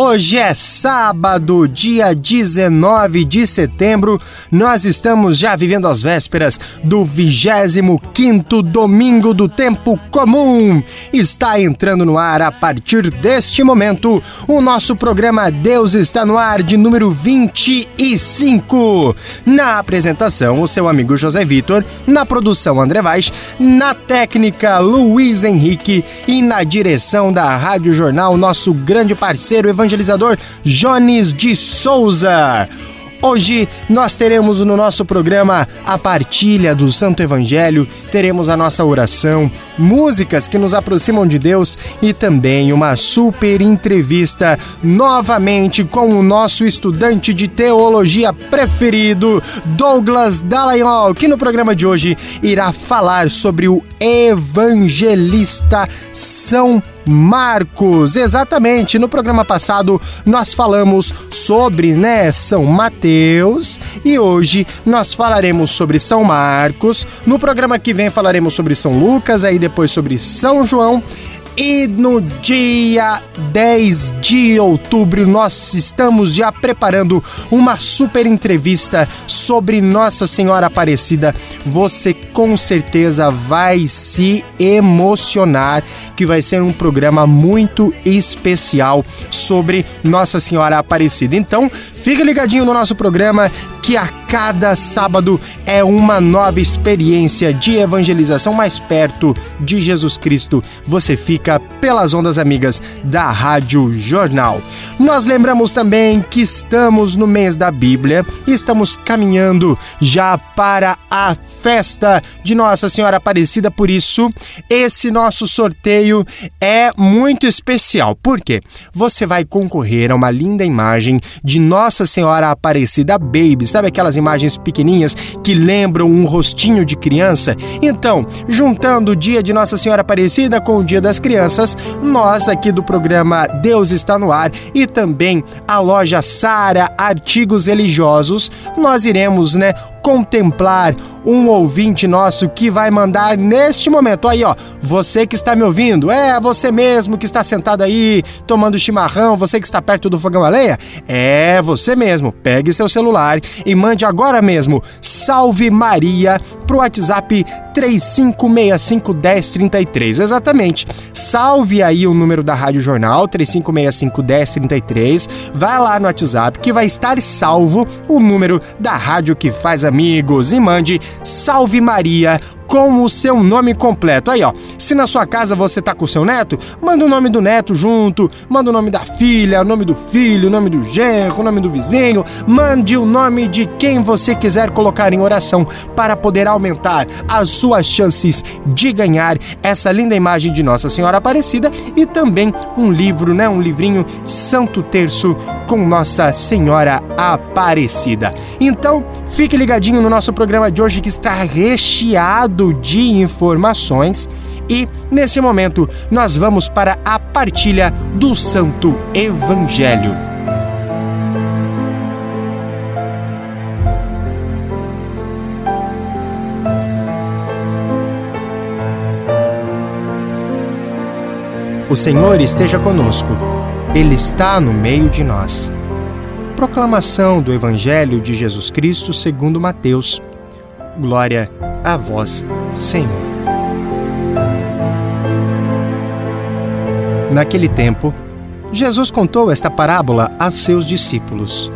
Hoje é sábado, dia 19 de setembro. Nós estamos já vivendo as vésperas do 25º domingo do tempo comum. Está entrando no ar a partir deste momento o nosso programa Deus está no ar de número 25. Na apresentação, o seu amigo José Vitor, na produção André Vaz, na técnica Luiz Henrique e na direção da Rádio Jornal, nosso grande parceiro evangelizador Jones de Souza. Hoje nós teremos no nosso programa a partilha do Santo Evangelho, teremos a nossa oração, músicas que nos aproximam de Deus e também uma super entrevista novamente com o nosso estudante de teologia preferido, Douglas Dallagnol, que no programa de hoje irá falar sobre o evangelista São Marcos. Exatamente, no programa passado nós falamos sobre, né, São Mateus e hoje nós falaremos sobre São Marcos. No programa que vem falaremos sobre São Lucas, aí depois sobre São João. E no dia 10 de outubro, nós estamos já preparando uma super entrevista sobre Nossa Senhora Aparecida. Você com certeza vai se emocionar, que vai ser um programa muito especial sobre Nossa Senhora Aparecida. Então, fique ligadinho no nosso programa que a cada sábado é uma nova experiência de evangelização mais perto de Jesus Cristo. Você fica pelas ondas amigas da Rádio Jornal. Nós lembramos também que estamos no mês da Bíblia, estamos caminhando já para a festa de Nossa Senhora Aparecida, por isso esse nosso sorteio é muito especial. Por quê? Você vai concorrer a uma linda imagem de Nossa Senhora Aparecida Baby, sabe aquelas imagens pequenininhas que lembram um rostinho de criança? Então, juntando o dia de Nossa Senhora Aparecida com o Dia das Crianças, nós aqui do programa Deus está no ar e também a loja Sara Artigos Religiosos, nós iremos, né, contemplar um ouvinte nosso que vai mandar neste momento. Aí, ó, você que está me ouvindo, é você mesmo que está sentado aí tomando chimarrão, você que está perto do fogão a lenha, é você mesmo. Pegue seu celular e mande agora mesmo Salve Maria pro WhatsApp 35651033. Exatamente. Salve aí o número da Rádio Jornal 35651033. Vai lá no WhatsApp que vai estar salvo o número da rádio que faz amigos e mande Salve Maria com o seu nome completo. Aí, ó, se na sua casa você tá com o seu neto, manda o nome do neto junto, manda o nome da filha, o nome do filho, o nome do genro, o nome do vizinho, mande o nome de quem você quiser colocar em oração para poder aumentar as suas chances de ganhar essa linda imagem de Nossa Senhora Aparecida e também um livro, né, um livrinho Santo Terço com Nossa Senhora Aparecida. Então, fique ligadinho no nosso programa de hoje que está recheado de informações e nesse momento nós vamos para a partilha do Santo Evangelho. O Senhor esteja conosco, Ele está no meio de nós. Proclamação do Evangelho de Jesus Cristo segundo Mateus. Glória a vós, Senhor. Naquele tempo, Jesus contou esta parábola a seus discípulos.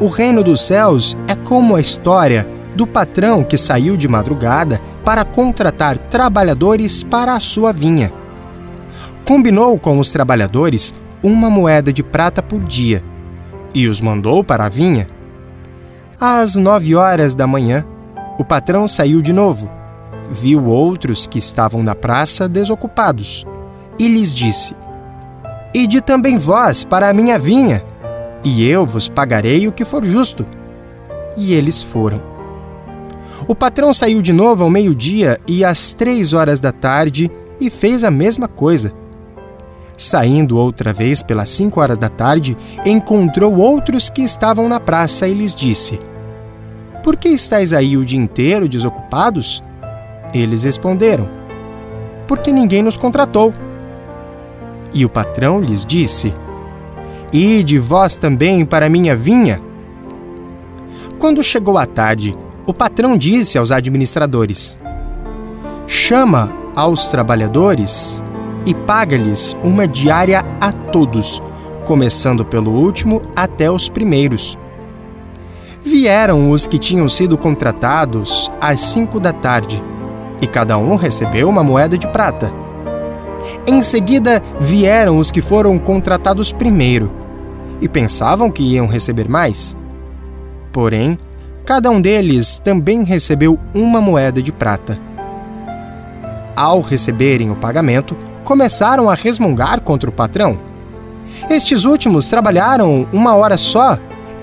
O reino dos céus é como a história do patrão que saiu de madrugada para contratar trabalhadores para a sua vinha. Combinou com os trabalhadores uma moeda de prata por dia e os mandou para a vinha. Às nove horas da manhã, o patrão saiu de novo, viu outros que estavam na praça desocupados e lhes disse: Ide também vós para a minha vinha, e eu vos pagarei o que for justo. E eles foram. O patrão saiu de novo ao meio-dia e às três horas da tarde e fez a mesma coisa. Saindo outra vez pelas cinco horas da tarde, encontrou outros que estavam na praça e lhes disse: Por que estáis aí o dia inteiro desocupados? Eles responderam: Porque ninguém nos contratou. E o patrão lhes disse: Ide vós também para minha vinha. Quando chegou a tarde, o patrão disse aos administradores: Chama aos trabalhadores e paga-lhes uma diária a todos, começando pelo último até os primeiros. Vieram os que tinham sido contratados às cinco da tarde, e cada um recebeu uma moeda de prata. Em seguida vieram os que foram contratados primeiro, e pensavam que iam receber mais. Porém, cada um deles também recebeu uma moeda de prata. Ao receberem o pagamento, começaram a resmungar contra o patrão. Estes últimos trabalharam uma hora só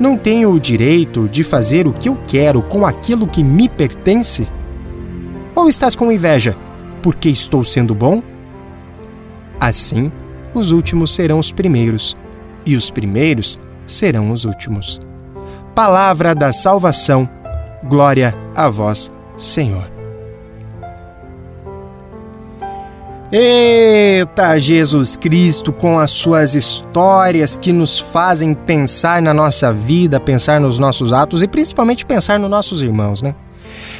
não tenho o direito de fazer o que eu quero com aquilo que me pertence? Ou estás com inveja porque estou sendo bom? Assim, os últimos serão os primeiros, e os primeiros serão os últimos. Palavra da salvação. Glória a vós, Senhor. Eita, Jesus Cristo, com as suas histórias que nos fazem pensar na nossa vida, pensar nos nossos atos e principalmente pensar nos nossos irmãos, né?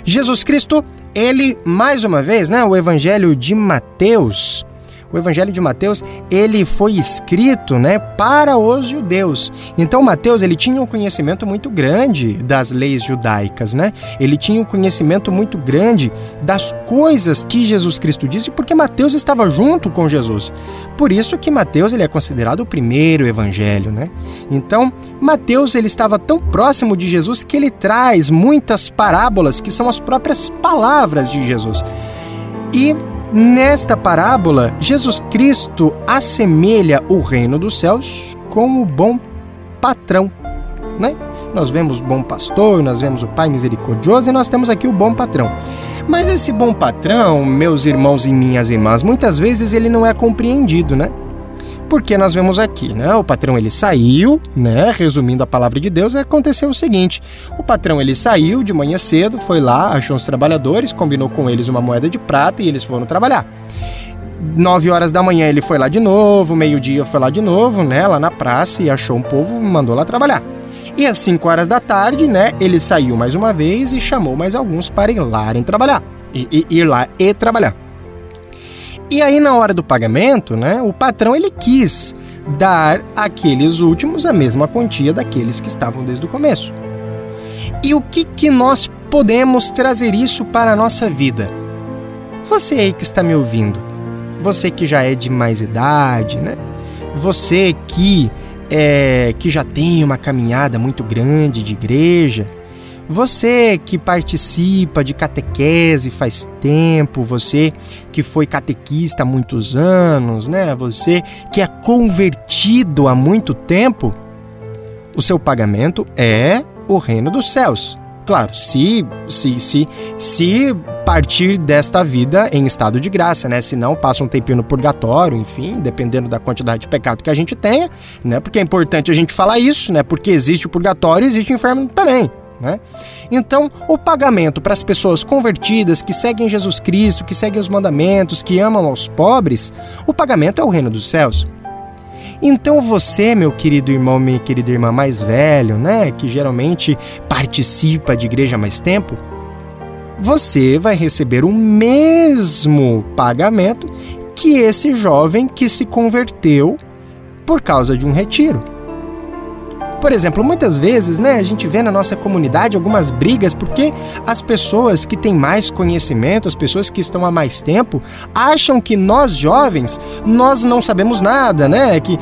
Jesus Cristo, ele, mais uma vez, né, o Evangelho de Mateus, o Evangelho de Mateus, ele foi escrito, né, para os judeus. Então Mateus, ele tinha um conhecimento muito grande das leis judaicas, né? Ele tinha um conhecimento muito grande das coisas que Jesus Cristo disse, porque Mateus estava junto com Jesus. Por isso que Mateus, ele é considerado o primeiro evangelho, né? Então, Mateus, ele estava tão próximo de Jesus que ele traz muitas parábolas que são as próprias palavras de Jesus. E Nesta parábola, Jesus Cristo assemelha o reino dos céus com o bom patrão, né? Nós vemos o bom pastor, nós vemos o pai misericordioso e nós temos aqui o bom patrão. Mas esse bom patrão, meus irmãos e minhas irmãs, muitas vezes ele não é compreendido, né? Porque nós vemos aqui, né? O patrão ele saiu, né? Resumindo a palavra de Deus, aconteceu o seguinte: o patrão ele saiu de manhã cedo, foi lá, achou os trabalhadores, combinou com eles uma moeda de prata e eles foram trabalhar. 9 horas da manhã ele foi lá de novo, meio-dia foi lá de novo, né? Lá na praça e achou um povo, mandou lá trabalhar. E às 5 horas da tarde, né? Ele saiu mais uma vez e chamou mais alguns para ir lá trabalhar. E, e, ir lá e trabalhar. E aí, na hora do pagamento, né, o patrão ele quis dar àqueles últimos a mesma quantia daqueles que estavam desde o começo. E o que, que nós podemos trazer isso para a nossa vida? Você aí que está me ouvindo, você que já é de mais idade, né? Você que é, que já tem uma caminhada muito grande de igreja, você que participa de catequese faz tempo, você que foi catequista há muitos anos, né? Você que é convertido há muito tempo, o seu pagamento é o reino dos céus. Claro, se se se se partir desta vida em estado de graça, né? Se não, passa um tempinho no purgatório, enfim, dependendo da quantidade de pecado que a gente tenha, né? Porque é importante a gente falar isso, né? Porque existe o purgatório, existe o inferno também. Né? Então, o pagamento para as pessoas convertidas que seguem Jesus Cristo, que seguem os mandamentos, que amam aos pobres, o pagamento é o reino dos céus. Então você, meu querido irmão, minha querida irmã mais velho, né, que geralmente participa de igreja há mais tempo, você vai receber o mesmo pagamento que esse jovem que se converteu por causa de um retiro. Por exemplo, muitas vezes, né, a gente vê na nossa comunidade algumas brigas porque as pessoas que têm mais conhecimento, as pessoas que estão há mais tempo, acham que nós jovens, nós não sabemos nada, né? Que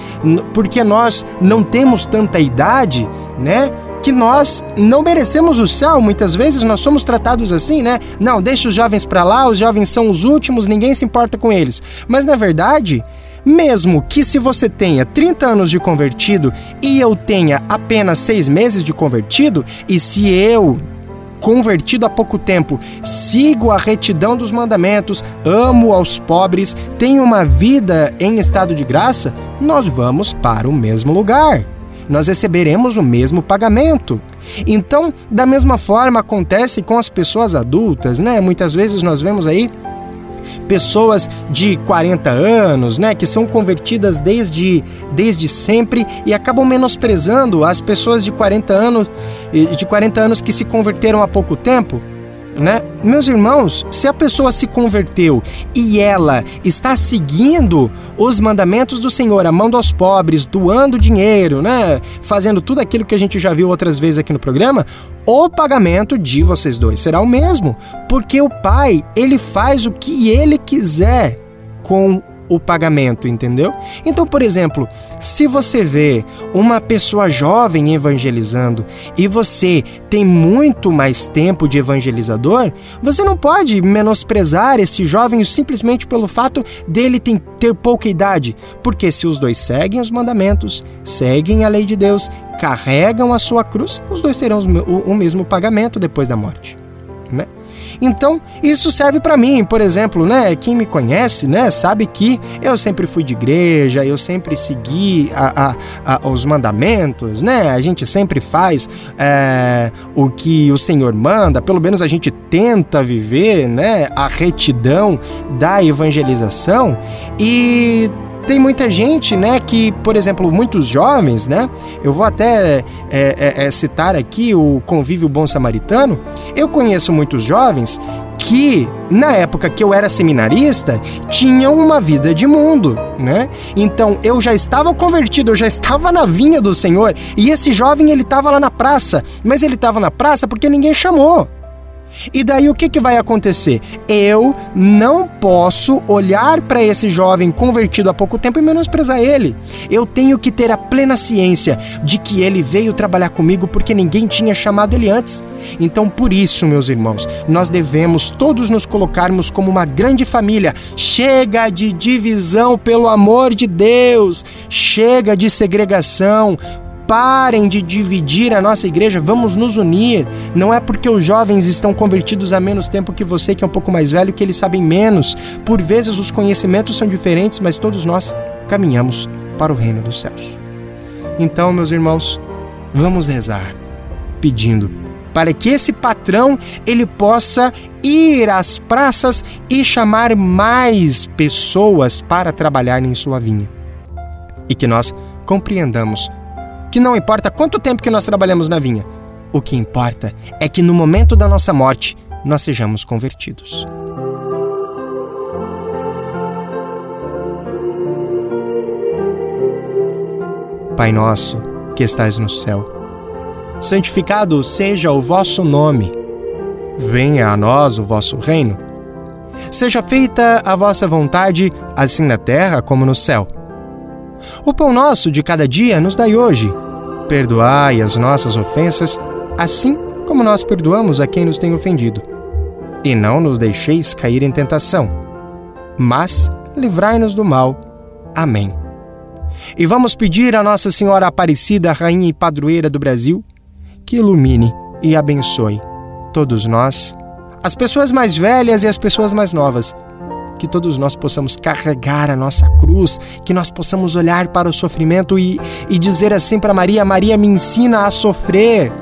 porque nós não temos tanta idade, né? que nós não merecemos o céu. Muitas vezes nós somos tratados assim, né? Não, deixa os jovens para lá, os jovens são os últimos, ninguém se importa com eles. Mas na verdade, mesmo que se você tenha 30 anos de convertido e eu tenha apenas 6 meses de convertido, e se eu convertido há pouco tempo, sigo a retidão dos mandamentos, amo aos pobres, tenho uma vida em estado de graça, nós vamos para o mesmo lugar nós receberemos o mesmo pagamento. Então, da mesma forma acontece com as pessoas adultas, né? Muitas vezes nós vemos aí pessoas de 40 anos, né, que são convertidas desde, desde sempre e acabam menosprezando as pessoas de 40 anos de 40 anos que se converteram há pouco tempo? Meus irmãos, se a pessoa se converteu e ela está seguindo os mandamentos do Senhor, amando aos pobres, doando dinheiro, né? Fazendo tudo aquilo que a gente já viu outras vezes aqui no programa, o pagamento de vocês dois será o mesmo, porque o pai, ele faz o que ele quiser com o pagamento, entendeu? Então, por exemplo, se você vê uma pessoa jovem evangelizando e você tem muito mais tempo de evangelizador, você não pode menosprezar esse jovem simplesmente pelo fato dele ter pouca idade, porque se os dois seguem os mandamentos, seguem a lei de Deus, carregam a sua cruz, os dois terão o mesmo pagamento depois da morte, né? Então, isso serve para mim, por exemplo, né? Quem me conhece, né, sabe que eu sempre fui de igreja, eu sempre segui a, a, a, os mandamentos, né? A gente sempre faz é, o que o Senhor manda, pelo menos a gente tenta viver, né? A retidão da evangelização e tem muita gente, né, que, por exemplo, muitos jovens, né, eu vou até é, é, é, citar aqui o Convívio Bom Samaritano, eu conheço muitos jovens que, na época que eu era seminarista, tinham uma vida de mundo, né? Então, eu já estava convertido, eu já estava na vinha do Senhor, e esse jovem, ele estava lá na praça, mas ele estava na praça porque ninguém chamou. E daí o que, que vai acontecer? Eu não posso olhar para esse jovem convertido há pouco tempo e menosprezar ele. Eu tenho que ter a plena ciência de que ele veio trabalhar comigo porque ninguém tinha chamado ele antes. Então, por isso, meus irmãos, nós devemos todos nos colocarmos como uma grande família. Chega de divisão, pelo amor de Deus! Chega de segregação parem de dividir a nossa igreja, vamos nos unir. Não é porque os jovens estão convertidos há menos tempo que você, que é um pouco mais velho, que eles sabem menos. Por vezes os conhecimentos são diferentes, mas todos nós caminhamos para o reino dos céus. Então, meus irmãos, vamos rezar, pedindo para que esse patrão ele possa ir às praças e chamar mais pessoas para trabalhar em sua vinha. E que nós compreendamos que não importa quanto tempo que nós trabalhamos na vinha, o que importa é que no momento da nossa morte nós sejamos convertidos. Pai nosso, que estais no céu, santificado seja o vosso nome. Venha a nós o vosso reino. Seja feita a vossa vontade, assim na terra como no céu. O pão nosso de cada dia nos dai hoje. Perdoai as nossas ofensas, assim como nós perdoamos a quem nos tem ofendido. E não nos deixeis cair em tentação, mas livrai-nos do mal. Amém. E vamos pedir a Nossa Senhora Aparecida, Rainha e Padroeira do Brasil, que ilumine e abençoe todos nós, as pessoas mais velhas e as pessoas mais novas que todos nós possamos carregar a nossa cruz, que nós possamos olhar para o sofrimento e, e dizer assim para Maria: Maria, me ensina a sofrer.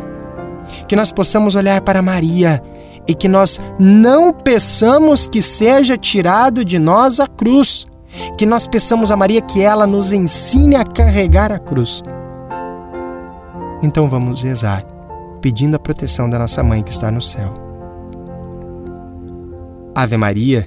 Que nós possamos olhar para Maria e que nós não peçamos que seja tirado de nós a cruz. Que nós peçamos a Maria que ela nos ensine a carregar a cruz. Então vamos rezar, pedindo a proteção da nossa mãe que está no céu. Ave Maria,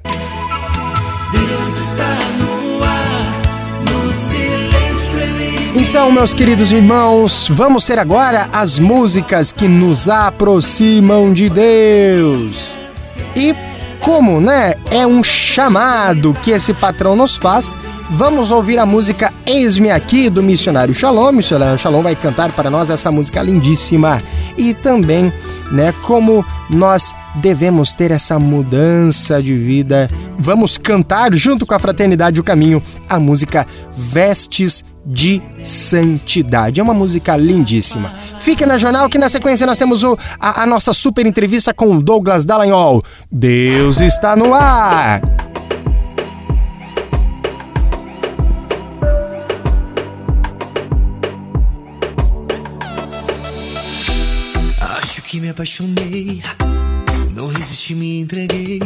Então, meus queridos irmãos, vamos ter agora as músicas que nos aproximam de Deus. E como, né, é um chamado que esse patrão nos faz, vamos ouvir a música Eis-me aqui do Missionário Shalom. Missionário Shalom vai cantar para nós essa música lindíssima. E também, né, como nós devemos ter essa mudança de vida. Vamos cantar junto com a Fraternidade o Caminho a música Vestes de Santidade. É uma música lindíssima. Fique na jornal que na sequência nós temos o, a, a nossa super entrevista com Douglas Dallagnol. Deus está no ar! Que me apaixonei, não resisti, me entreguei.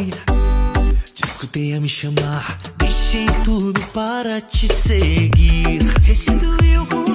Te escutei a me chamar, deixei tudo para te seguir. Restituiu com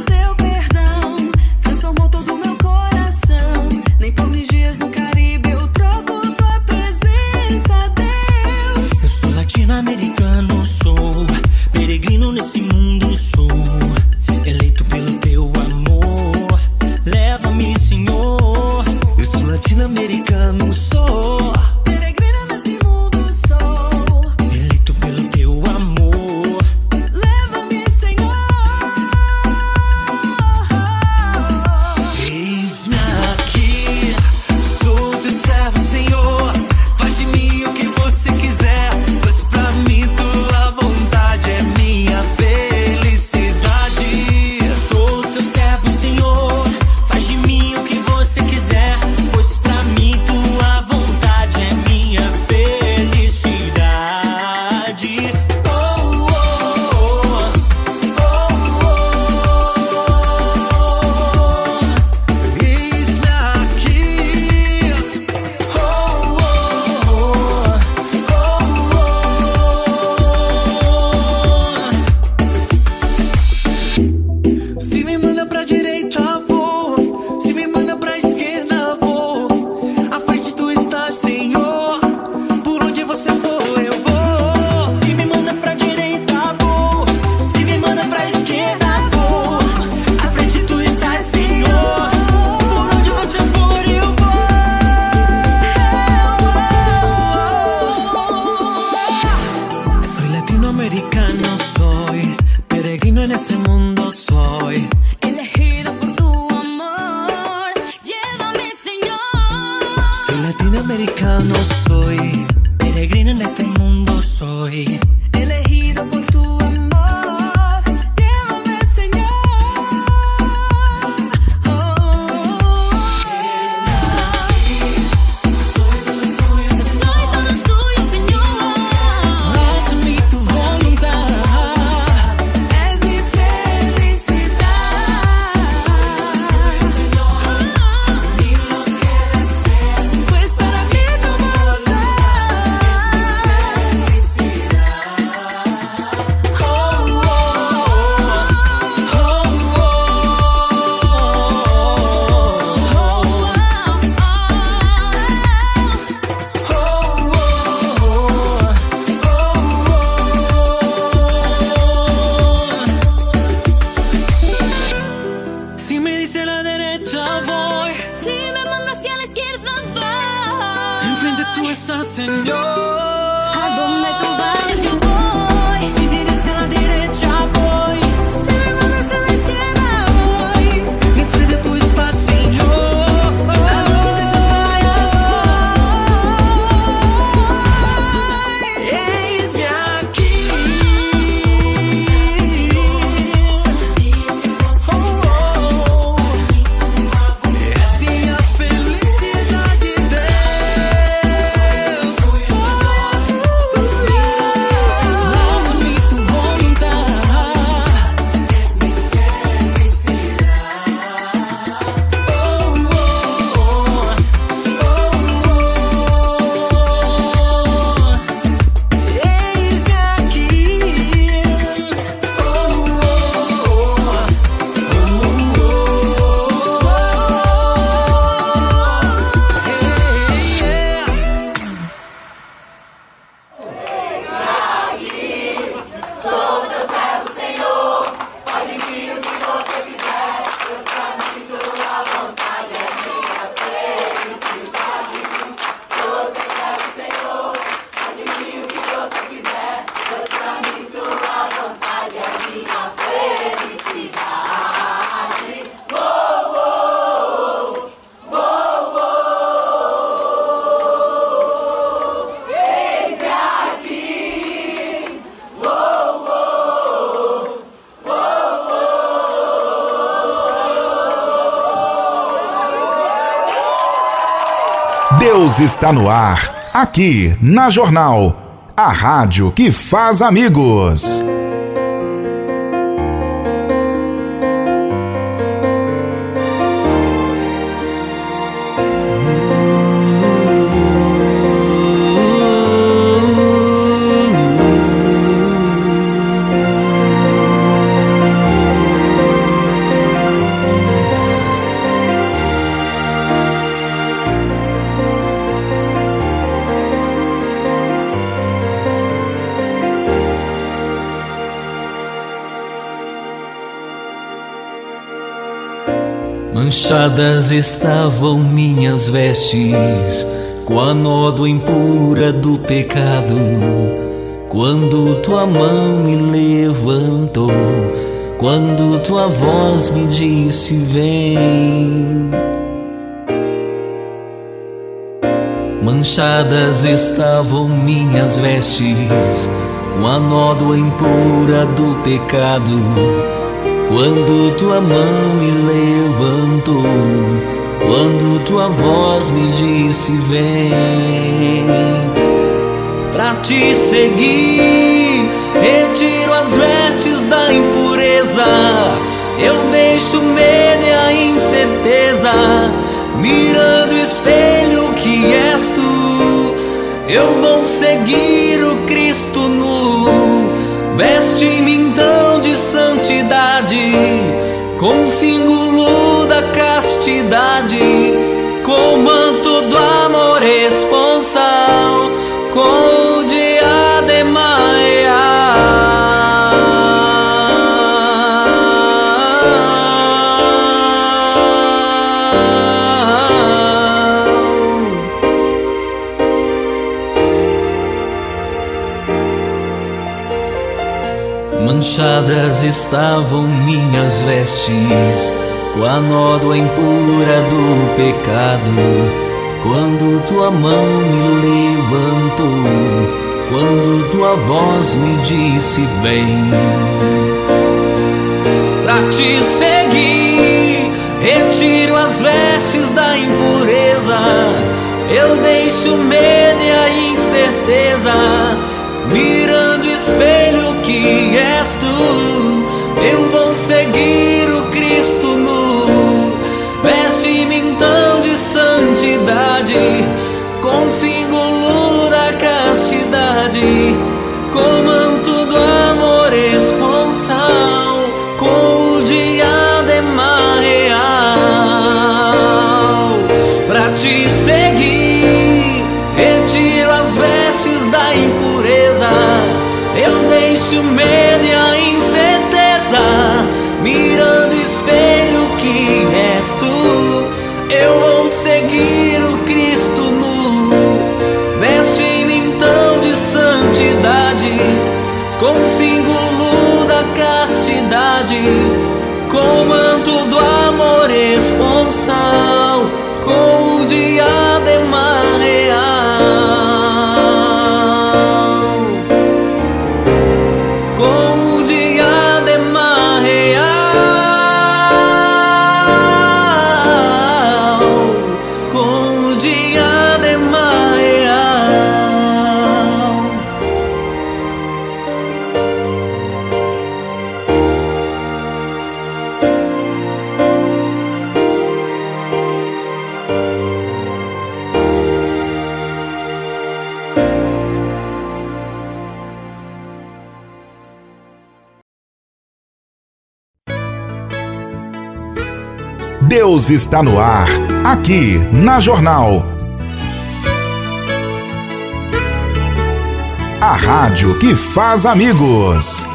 está no ar, aqui na Jornal, a rádio que faz amigos. Manchadas estavam minhas vestes com a nódoa impura do pecado. Quando tua mão me levantou, quando tua voz me disse: Vem. Manchadas estavam minhas vestes com a nódoa impura do pecado. Quando tua mão me levantou, quando tua voz me disse: Vem, pra te seguir, retiro as vestes da impureza, eu deixo o medo e a incerteza, mirando o espelho que és tu, eu vou seguir o Cristo nu, veste-me então com símbolo da castidade, com manto do amor esponsal, com Manchadas estavam minhas vestes com a nódoa impura do pecado. Quando tua mão me levantou, quando tua voz me disse: Vem, pra te seguir, retiro as vestes da impureza, eu deixo o medo e a incerteza, mirando o espelho que és santidade, com Deus está no ar, aqui na Jornal. A rádio que faz amigos.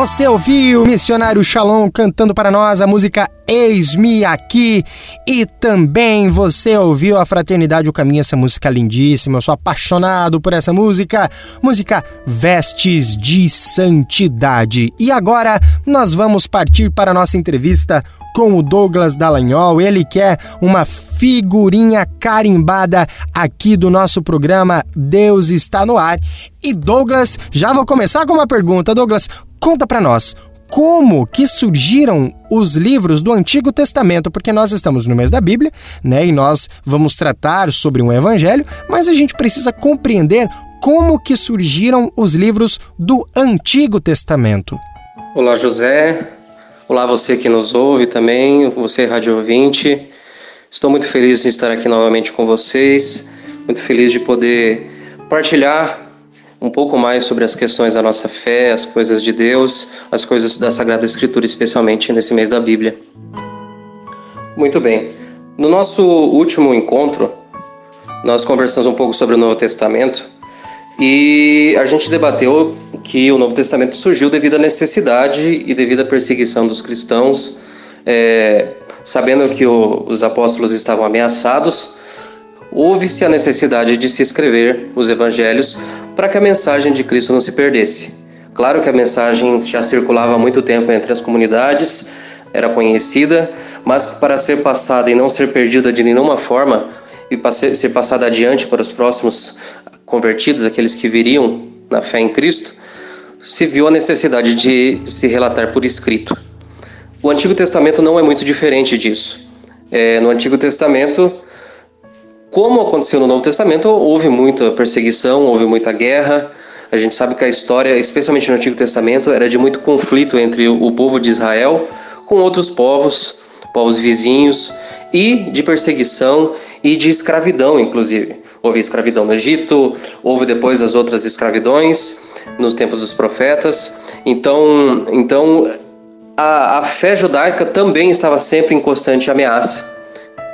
Você ouviu o missionário Shalom cantando para nós a música Eis-me Aqui e também você ouviu a Fraternidade o Caminho, essa música lindíssima. Eu sou apaixonado por essa música, música Vestes de Santidade. E agora nós vamos partir para a nossa entrevista com o Douglas Dallagnol, ele que é uma figurinha carimbada aqui do nosso programa Deus está no ar. E Douglas, já vou começar com uma pergunta. Douglas, conta para nós, como que surgiram os livros do Antigo Testamento, porque nós estamos no mês da Bíblia, né? E nós vamos tratar sobre um evangelho, mas a gente precisa compreender como que surgiram os livros do Antigo Testamento. Olá, José. Olá, você que nos ouve também, você rádio ouvinte. Estou muito feliz de estar aqui novamente com vocês, muito feliz de poder partilhar um pouco mais sobre as questões da nossa fé, as coisas de Deus, as coisas da Sagrada Escritura, especialmente nesse mês da Bíblia. Muito bem. No nosso último encontro, nós conversamos um pouco sobre o Novo Testamento e a gente debateu que o Novo Testamento surgiu devido à necessidade e devido à perseguição dos cristãos, é, sabendo que o, os apóstolos estavam ameaçados, houve-se a necessidade de se escrever os evangelhos para que a mensagem de Cristo não se perdesse. Claro que a mensagem já circulava há muito tempo entre as comunidades, era conhecida, mas para ser passada e não ser perdida de nenhuma forma e ser passada adiante para os próximos convertidos, aqueles que viriam na fé em Cristo, se viu a necessidade de se relatar por escrito. O Antigo Testamento não é muito diferente disso. É, no Antigo Testamento, como aconteceu no Novo Testamento, houve muita perseguição, houve muita guerra. A gente sabe que a história, especialmente no Antigo Testamento, era de muito conflito entre o povo de Israel com outros povos, povos vizinhos, e de perseguição e de escravidão, inclusive. Houve escravidão no Egito, houve depois as outras escravidões nos tempos dos profetas. Então, então a, a fé judaica também estava sempre em constante ameaça,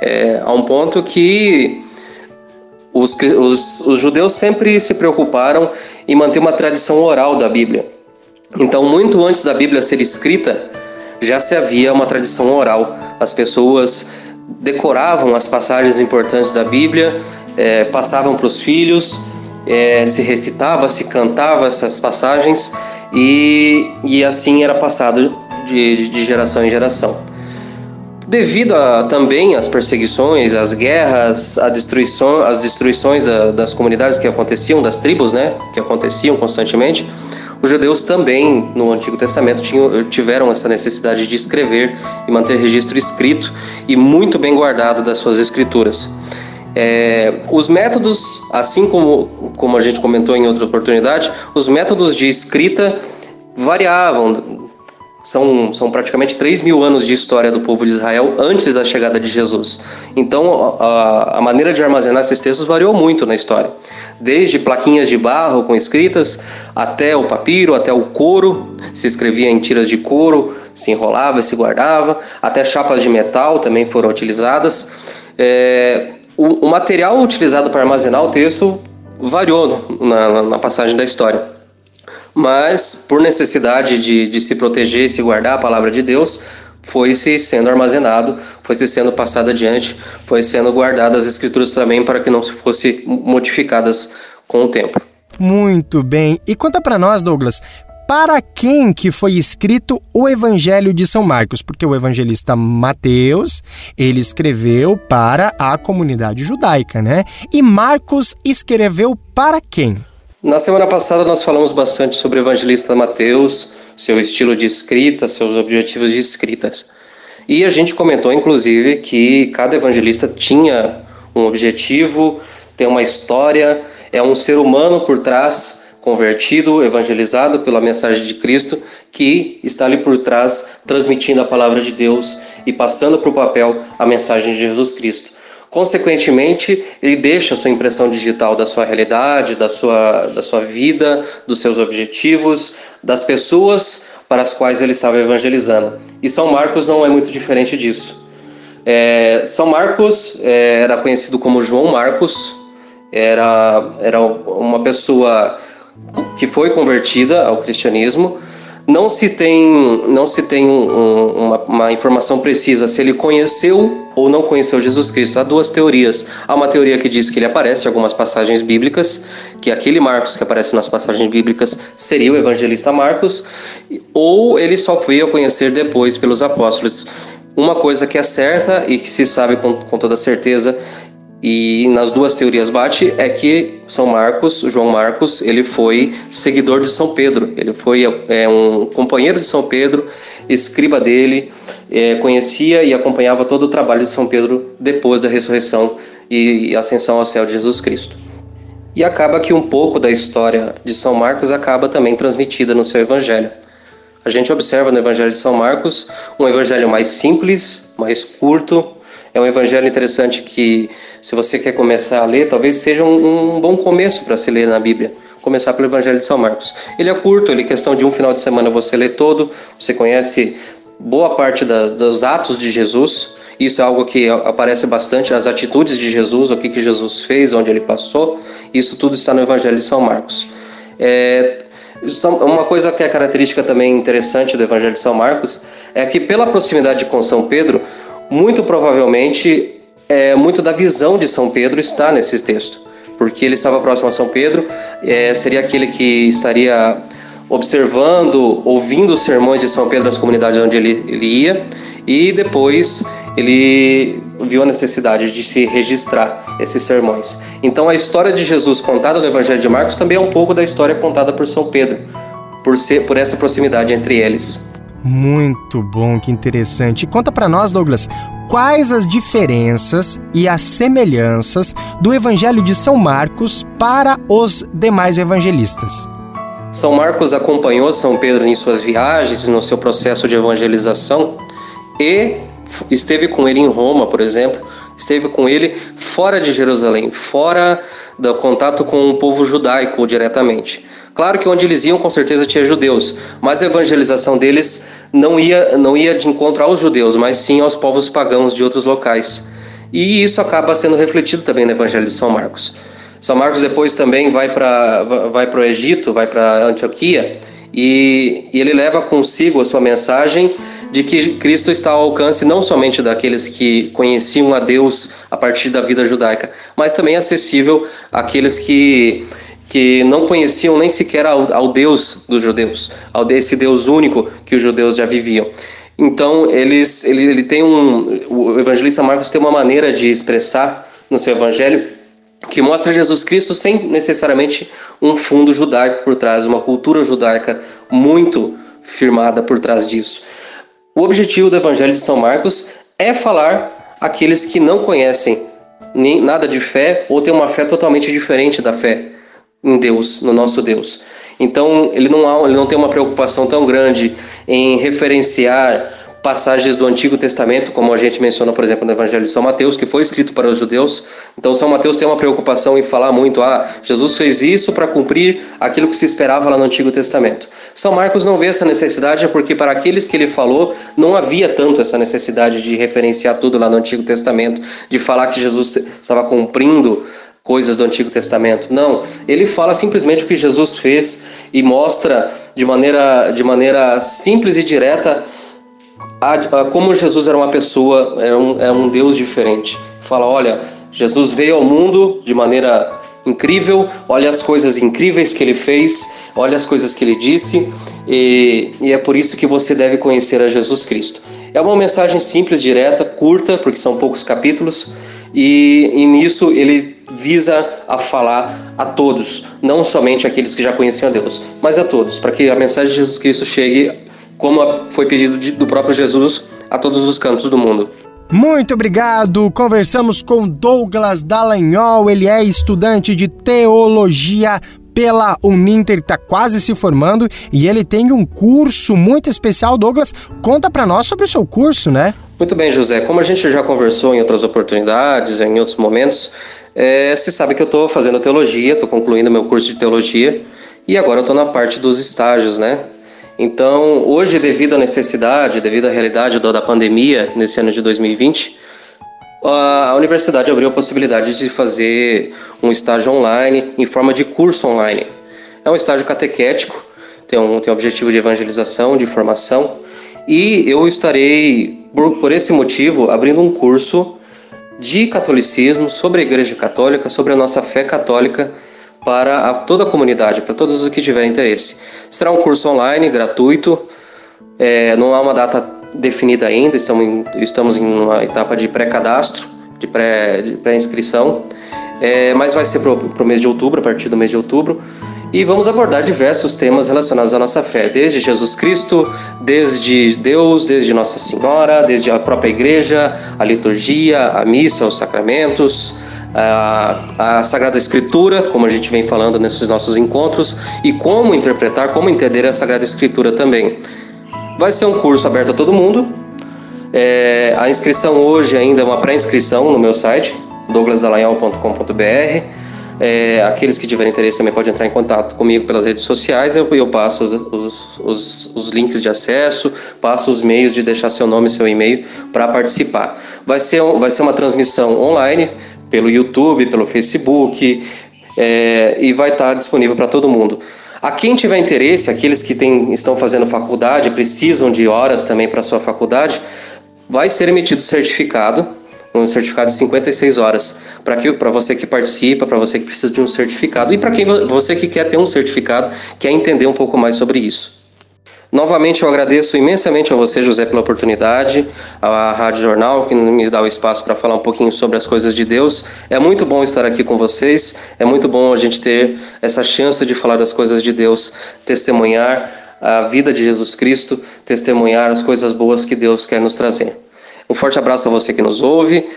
é, a um ponto que os, os, os judeus sempre se preocuparam em manter uma tradição oral da Bíblia. Então, muito antes da Bíblia ser escrita, já se havia uma tradição oral. As pessoas decoravam as passagens importantes da Bíblia, é, passavam para os filhos, é, se recitava, se cantava essas passagens e, e assim era passado de, de geração em geração. Devido a, também às perseguições, às guerras, a destruição, as destruições da, das comunidades que aconteciam, das tribos, né, que aconteciam constantemente, os judeus também, no Antigo Testamento, tinham, tiveram essa necessidade de escrever e manter registro escrito e muito bem guardado das suas escrituras. É, os métodos, assim como, como a gente comentou em outra oportunidade, os métodos de escrita variavam são, são praticamente 3 mil anos de história do povo de Israel antes da chegada de Jesus. Então, a, a maneira de armazenar esses textos variou muito na história. Desde plaquinhas de barro com escritas, até o papiro, até o couro, se escrevia em tiras de couro, se enrolava e se guardava, até chapas de metal também foram utilizadas. É, o, o, material utilizado para armazenar o texto variou na, na passagem da história mas por necessidade de, de se proteger e se guardar a palavra de Deus, foi-se sendo armazenado, foi-se sendo passado adiante, foi sendo guardadas as escrituras também para que não se fossem modificadas com o tempo. Muito bem. E conta para nós, Douglas, para quem que foi escrito o Evangelho de São Marcos? Porque o evangelista Mateus, ele escreveu para a comunidade judaica, né? E Marcos escreveu para quem? Na semana passada nós falamos bastante sobre o evangelista Mateus, seu estilo de escrita, seus objetivos de escritas. E a gente comentou inclusive que cada evangelista tinha um objetivo, tem uma história, é um ser humano por trás, convertido, evangelizado pela mensagem de Cristo, que está ali por trás transmitindo a palavra de Deus e passando para o papel a mensagem de Jesus Cristo. Consequentemente, ele deixa a sua impressão digital da sua realidade, da sua, da sua vida, dos seus objetivos, das pessoas para as quais ele estava evangelizando. E São Marcos não é muito diferente disso. É, São Marcos é, era conhecido como João Marcos, era, era uma pessoa que foi convertida ao cristianismo não se tem, não se tem um- um- uma, uma informação precisa se ele conheceu ou não conheceu Jesus Cristo. Há duas teorias. Há uma teoria que diz que ele aparece em algumas passagens bíblicas, que aquele Marcos que aparece nas passagens bíblicas seria o evangelista Marcos, ou ele só veio a conhecer depois pelos apóstolos. Uma coisa que é certa e que se sabe com, com toda certeza e nas duas teorias bate é que São Marcos, João Marcos, ele foi seguidor de São Pedro. Ele foi é, um companheiro de São Pedro, escriba dele, é, conhecia e acompanhava todo o trabalho de São Pedro depois da ressurreição e, e ascensão ao céu de Jesus Cristo. E acaba que um pouco da história de São Marcos acaba também transmitida no seu evangelho. A gente observa no Evangelho de São Marcos um evangelho mais simples, mais curto. É um evangelho interessante que, se você quer começar a ler, talvez seja um, um bom começo para se ler na Bíblia. Começar pelo Evangelho de São Marcos. Ele é curto, ele é questão de um final de semana você lê todo, você conhece boa parte da- dos atos de Jesus. Isso é algo que aparece bastante, as atitudes de Jesus, o que, que Jesus fez, onde ele passou. Isso tudo está no Evangelho de São Marcos. É, uma coisa que é característica também interessante do Evangelho de São Marcos é que, pela proximidade com São Pedro, muito provavelmente é, muito da visão de São Pedro está nesse texto, porque ele estava próximo a São Pedro, é, seria aquele que estaria observando, ouvindo os sermões de São Pedro nas comunidades onde ele, ele ia, e depois ele viu a necessidade de se registrar esses sermões. Então a história de Jesus contada no Evangelho de Marcos também é um pouco da história contada por São Pedro, por, ser, por essa proximidade entre eles. Muito bom, que interessante. Conta pra nós, Douglas, quais as diferenças e as semelhanças do Evangelho de São Marcos para os demais evangelistas? São Marcos acompanhou São Pedro em suas viagens, no seu processo de evangelização e esteve com ele em Roma, por exemplo, esteve com ele fora de Jerusalém, fora do contato com o povo judaico diretamente. Claro que onde eles iam, com certeza tinha judeus, mas a evangelização deles não ia, não ia de encontro aos judeus, mas sim aos povos pagãos de outros locais. E isso acaba sendo refletido também no Evangelho de São Marcos. São Marcos depois também vai para vai o Egito, vai para Antioquia e, e ele leva consigo a sua mensagem de que Cristo está ao alcance não somente daqueles que conheciam a Deus a partir da vida judaica, mas também acessível àqueles que que não conheciam nem sequer ao, ao Deus dos judeus, ao desse Deus único que os judeus já viviam. Então, eles, ele, ele tem um, o evangelista Marcos tem uma maneira de expressar no seu evangelho que mostra Jesus Cristo sem necessariamente um fundo judaico por trás, uma cultura judaica muito firmada por trás disso. O objetivo do Evangelho de São Marcos é falar àqueles que não conhecem nem nada de fé ou têm uma fé totalmente diferente da fé em Deus, no nosso Deus. Então, ele não, há, ele não tem uma preocupação tão grande em referenciar passagens do Antigo Testamento, como a gente menciona, por exemplo, no Evangelho de São Mateus, que foi escrito para os judeus. Então, São Mateus tem uma preocupação em falar muito: ah, Jesus fez isso para cumprir aquilo que se esperava lá no Antigo Testamento. São Marcos não vê essa necessidade, porque para aqueles que ele falou, não havia tanto essa necessidade de referenciar tudo lá no Antigo Testamento, de falar que Jesus estava cumprindo coisas do Antigo Testamento. Não, ele fala simplesmente o que Jesus fez e mostra de maneira, de maneira simples e direta a, a, como Jesus era uma pessoa, era um, era um Deus diferente. Fala, olha, Jesus veio ao mundo de maneira incrível, olha as coisas incríveis que ele fez, olha as coisas que ele disse, e, e é por isso que você deve conhecer a Jesus Cristo. É uma mensagem simples, direta, curta, porque são poucos capítulos, e, e nisso ele visa a falar a todos, não somente aqueles que já conheciam a Deus, mas a todos, para que a mensagem de Jesus Cristo chegue como foi pedido de, do próprio Jesus a todos os cantos do mundo. Muito obrigado. Conversamos com Douglas Dallagnol, ele é estudante de teologia pela Uninter, está quase se formando e ele tem um curso muito especial. Douglas, conta para nós sobre o seu curso, né? Muito bem, José. Como a gente já conversou em outras oportunidades, em outros momentos, é, se sabe que eu estou fazendo teologia, estou concluindo meu curso de teologia e agora eu estou na parte dos estágios, né? Então, hoje, devido à necessidade, devido à realidade da pandemia nesse ano de 2020, a universidade abriu a possibilidade de fazer um estágio online em forma de curso online. É um estágio catequético, tem um, tem objetivo de evangelização, de formação, e eu estarei, por, por esse motivo, abrindo um curso de catolicismo sobre a Igreja Católica, sobre a nossa fé católica para a, toda a comunidade, para todos os que tiverem interesse. Será um curso online, gratuito, é, não há uma data definida ainda, estamos em, estamos em uma etapa de pré-cadastro, de pré-inscrição, pré é, mas vai ser para o mês de outubro, a partir do mês de outubro, e vamos abordar diversos temas relacionados à nossa fé, desde Jesus Cristo, desde Deus, desde Nossa Senhora, desde a própria igreja, a liturgia, a missa, os sacramentos, a, a Sagrada Escritura, como a gente vem falando nesses nossos encontros, e como interpretar, como entender a Sagrada Escritura também. Vai ser um curso aberto a todo mundo. É, a inscrição hoje ainda é uma pré-inscrição no meu site, douglasdallagnol.com.br. É, aqueles que tiverem interesse também podem entrar em contato comigo pelas redes sociais. Eu, eu passo os, os, os, os, links de acesso, passo os meios de deixar seu nome e seu e-mail para participar. Vai ser, vai ser uma transmissão online pelo YouTube, pelo Facebook é, e vai estar disponível para todo mundo. A quem tiver interesse, aqueles que tem, estão fazendo faculdade, precisam de horas também para sua faculdade, vai ser emitido certificado, um certificado de 56 horas, para você que participa, para você que precisa de um certificado e para quem você que quer ter um certificado, quer entender um pouco mais sobre isso. Novamente eu agradeço imensamente a você, José, pela oportunidade, à Rádio Jornal, que me dá o espaço para falar um pouquinho sobre as coisas de Deus. É muito bom estar aqui com vocês, é muito bom a gente ter essa chance de falar das coisas de Deus, testemunhar a vida de Jesus Cristo, testemunhar as coisas boas que Deus quer nos trazer. Um forte abraço a você que nos ouve,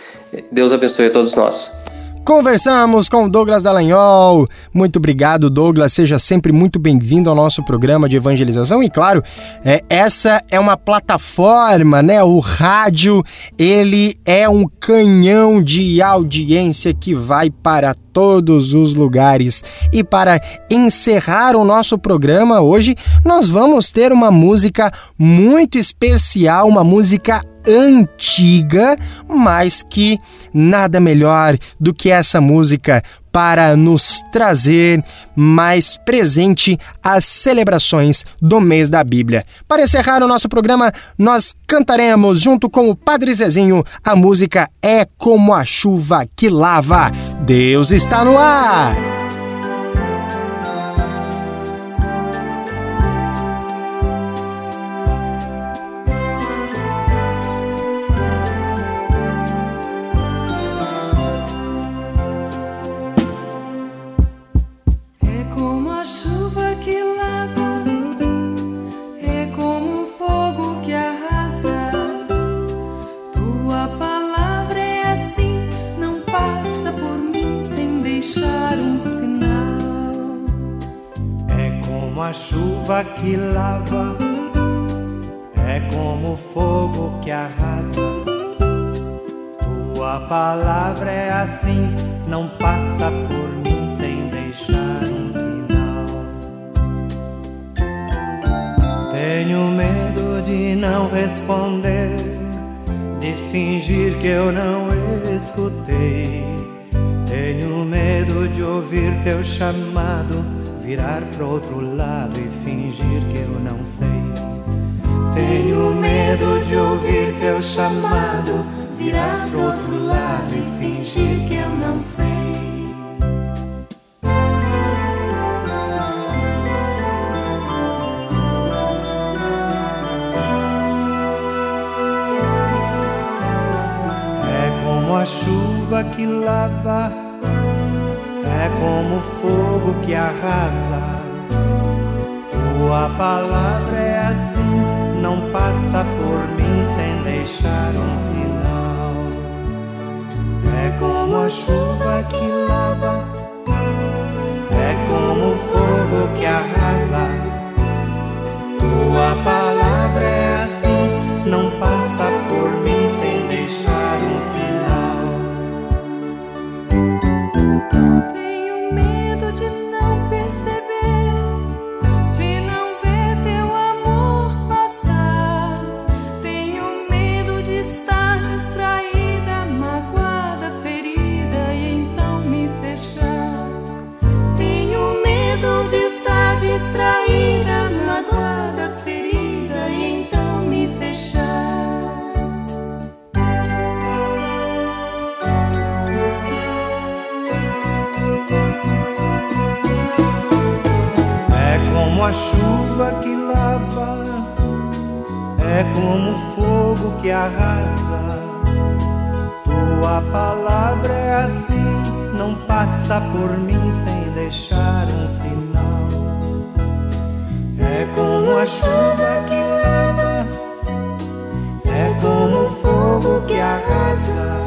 Deus abençoe a todos nós. Conversamos com Douglas Dallagnol. Muito obrigado, Douglas. Seja sempre muito bem-vindo ao nosso programa de evangelização. E claro, é, essa é uma plataforma, né? O rádio, ele é um canhão de audiência que vai para todos os lugares. E para encerrar o nosso programa hoje, nós vamos ter uma música muito especial, uma música antiga, mas que nada melhor do que essa música para nos trazer mais presente às celebrações do mês da Bíblia. Para encerrar o nosso programa, nós cantaremos junto com o Padre Zezinho a música É como a chuva que lava. Deus está no ar. Como a chuva que lava, é como o fogo que arrasa. Tua palavra é assim, não passa por mim sem deixar um sinal. Tenho medo de não responder, de fingir que eu não escutei. Tenho medo de ouvir teu chamado, virar pro outro lado e fingir que eu não sei. Tenho medo de ouvir teu chamado, virar pro outro lado e fingir que eu não sei. É como a chuva que lava, é como fogo que arrasa. Tua palavra é assim, não passa por mim sem deixar um sinal. É como a chuva que lava, é como fogo que arrasa. Chuva que lava, é como fogo que arrasa. Tua palavra é assim, não passa por mim sem deixar um sinal. É como a chuva que lava, é como o fogo que arrasa.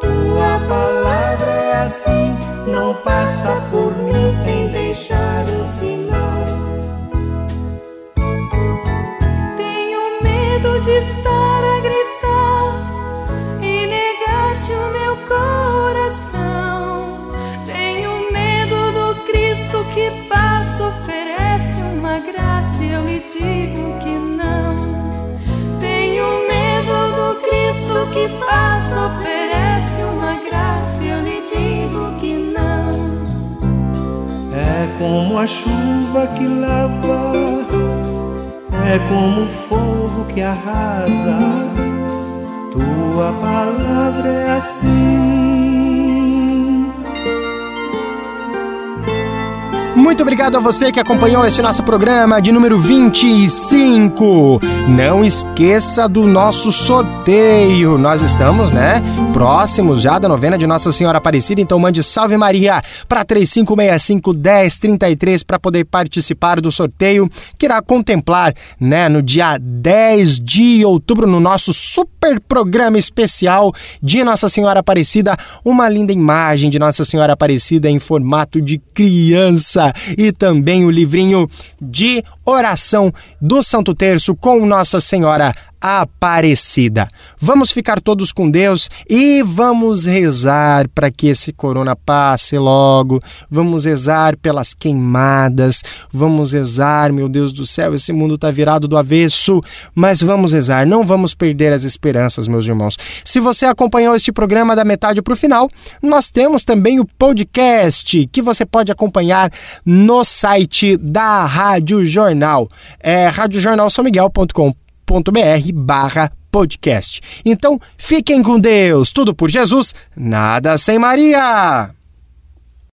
Tua palavra é assim, não passa por mim sem digo que não. Tenho medo do Cristo que passa, oferece uma graça eu lhe digo que não. É como a chuva que lava, é como o fogo que arrasa. Tua palavra é assim. Muito obrigado a você que acompanhou este nosso programa de número 25. Não esqueça do nosso sorteio. Nós estamos, né, próximos já da novena de Nossa Senhora Aparecida, então mande Salve Maria para 3565 1033 para poder participar do sorteio que irá contemplar, né, no dia 10 de outubro no nosso super programa especial de Nossa Senhora Aparecida, uma linda imagem de Nossa Senhora Aparecida em formato de criança e também o livrinho de oração do Santo Terço com Nossa Senhora Aparecida. Vamos ficar todos com Deus e vamos rezar para que esse corona passe logo. Vamos rezar pelas queimadas. Vamos rezar, meu Deus do céu, esse mundo está virado do avesso, mas vamos rezar, não vamos perder as esperanças, meus irmãos. Se você acompanhou este programa da metade para o final, nós temos também o podcast que você pode acompanhar no site da Rádio Jornal. É radiojornalsãomiguel.com br barra podcast. Então, fiquem com Deus, tudo por Jesus, nada sem Maria!